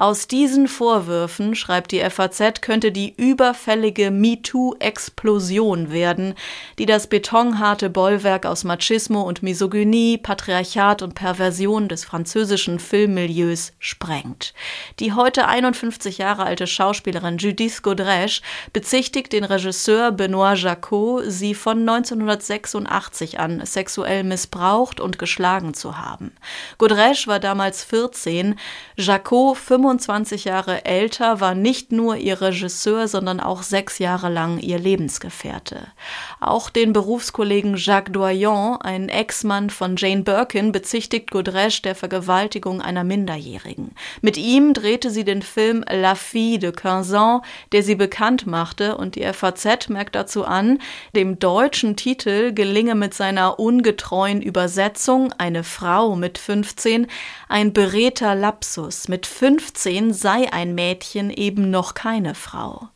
Aus diesen Vorwürfen, schreibt die FAZ, könnte die überfällige MeToo-Explosion werden, die das betonharte Bollwerk aus Machismo und Misogynie, Patriarchat und Perversion des französischen Filmmilieus sprengt. Die heute 51 Jahre alte Schauspielerin Judith Godrèche bezichtigt den Regisseur Benoît Jacot, sie von 1986 an sexuell missbraucht und geschlagen zu haben. Godrèche war damals 14, Jacot 25 25 Jahre älter, war nicht nur ihr Regisseur, sondern auch sechs Jahre lang ihr Lebensgefährte. Auch den Berufskollegen Jacques Doyon, ein Ex-Mann von Jane Birkin, bezichtigt Godrèche der Vergewaltigung einer Minderjährigen. Mit ihm drehte sie den Film La Fille de Quinze der sie bekannt machte, und die FAZ merkt dazu an, dem deutschen Titel gelinge mit seiner ungetreuen Übersetzung Eine Frau mit 15 ein beredter Lapsus. Mit 15 15 sei ein Mädchen eben noch keine Frau.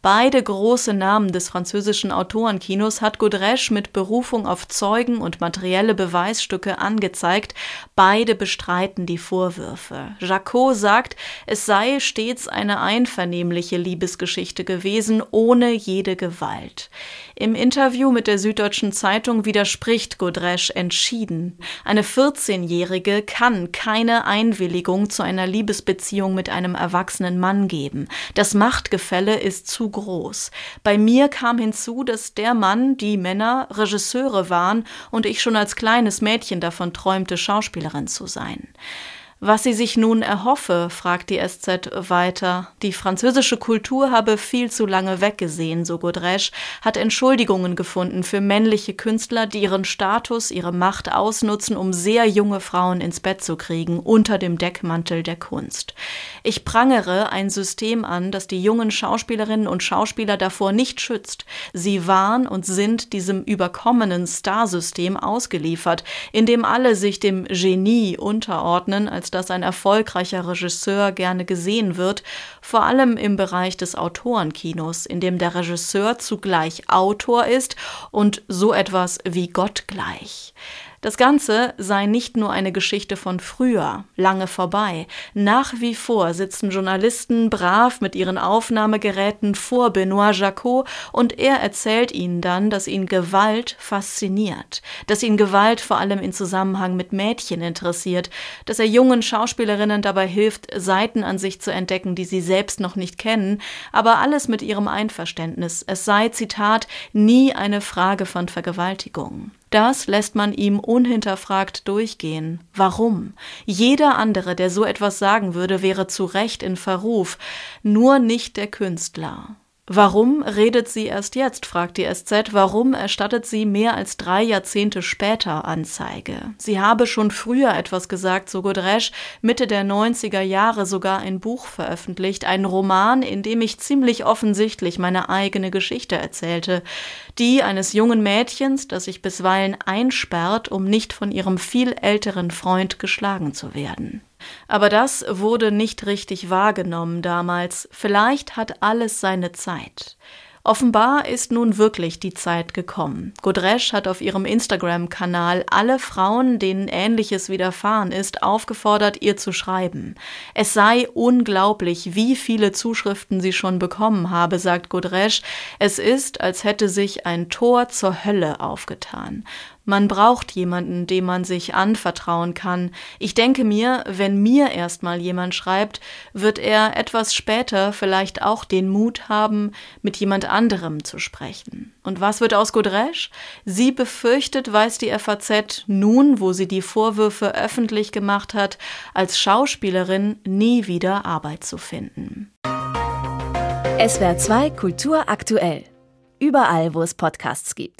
Beide große Namen des französischen Autorenkinos hat Godrèche mit Berufung auf Zeugen und materielle Beweisstücke angezeigt. Beide bestreiten die Vorwürfe. Jacot sagt, es sei stets eine einvernehmliche Liebesgeschichte gewesen, ohne jede Gewalt. Im Interview mit der Süddeutschen Zeitung widerspricht Godrèche entschieden. Eine 14-Jährige kann keine Einwilligung zu einer Liebesbeziehung mit einem erwachsenen Mann geben. Das Machtgefälle ist zu groß. Bei mir kam hinzu, dass der Mann, die Männer Regisseure waren und ich schon als kleines Mädchen davon träumte, Schauspielerin zu sein. Was sie sich nun erhoffe, fragt die SZ weiter. Die französische Kultur habe viel zu lange weggesehen, so Godrèche, hat Entschuldigungen gefunden für männliche Künstler, die ihren Status, ihre Macht ausnutzen, um sehr junge Frauen ins Bett zu kriegen, unter dem Deckmantel der Kunst. Ich prangere ein System an, das die jungen Schauspielerinnen und Schauspieler davor nicht schützt. Sie waren und sind diesem überkommenen Starsystem ausgeliefert, in dem alle sich dem Genie unterordnen, als dass ein erfolgreicher Regisseur gerne gesehen wird, vor allem im Bereich des Autorenkinos, in dem der Regisseur zugleich Autor ist und so etwas wie Gott gleich. Das Ganze sei nicht nur eine Geschichte von früher, lange vorbei. Nach wie vor sitzen Journalisten brav mit ihren Aufnahmegeräten vor Benoît Jacot und er erzählt ihnen dann, dass ihn Gewalt fasziniert, dass ihn Gewalt vor allem in Zusammenhang mit Mädchen interessiert, dass er jungen Schauspielerinnen dabei hilft, Seiten an sich zu entdecken, die sie selbst noch nicht kennen, aber alles mit ihrem Einverständnis. Es sei, Zitat, nie eine Frage von Vergewaltigung. Das lässt man ihm unhinterfragt durchgehen. Warum? Jeder andere, der so etwas sagen würde, wäre zu Recht in Verruf, nur nicht der Künstler. Warum redet sie erst jetzt, fragt die SZ. Warum erstattet sie mehr als drei Jahrzehnte später Anzeige? Sie habe schon früher etwas gesagt, so Godrèche, Mitte der 90er Jahre sogar ein Buch veröffentlicht, ein Roman, in dem ich ziemlich offensichtlich meine eigene Geschichte erzählte. Die eines jungen Mädchens, das sich bisweilen einsperrt, um nicht von ihrem viel älteren Freund geschlagen zu werden. Aber das wurde nicht richtig wahrgenommen damals. Vielleicht hat alles seine Zeit. Offenbar ist nun wirklich die Zeit gekommen. Godrèche hat auf ihrem Instagram-Kanal alle Frauen, denen Ähnliches widerfahren ist, aufgefordert, ihr zu schreiben. Es sei unglaublich, wie viele Zuschriften sie schon bekommen habe, sagt Godrèche. Es ist, als hätte sich ein Tor zur Hölle aufgetan. Man braucht jemanden, dem man sich anvertrauen kann. Ich denke mir, wenn mir erstmal jemand schreibt, wird er etwas später vielleicht auch den Mut haben, mit jemand anderem zu sprechen. Und was wird aus Godrèche? Sie befürchtet, weiß die FAZ, nun, wo sie die Vorwürfe öffentlich gemacht hat, als Schauspielerin nie wieder Arbeit zu finden. SWR 2 Kultur aktuell. Überall, wo es Podcasts gibt.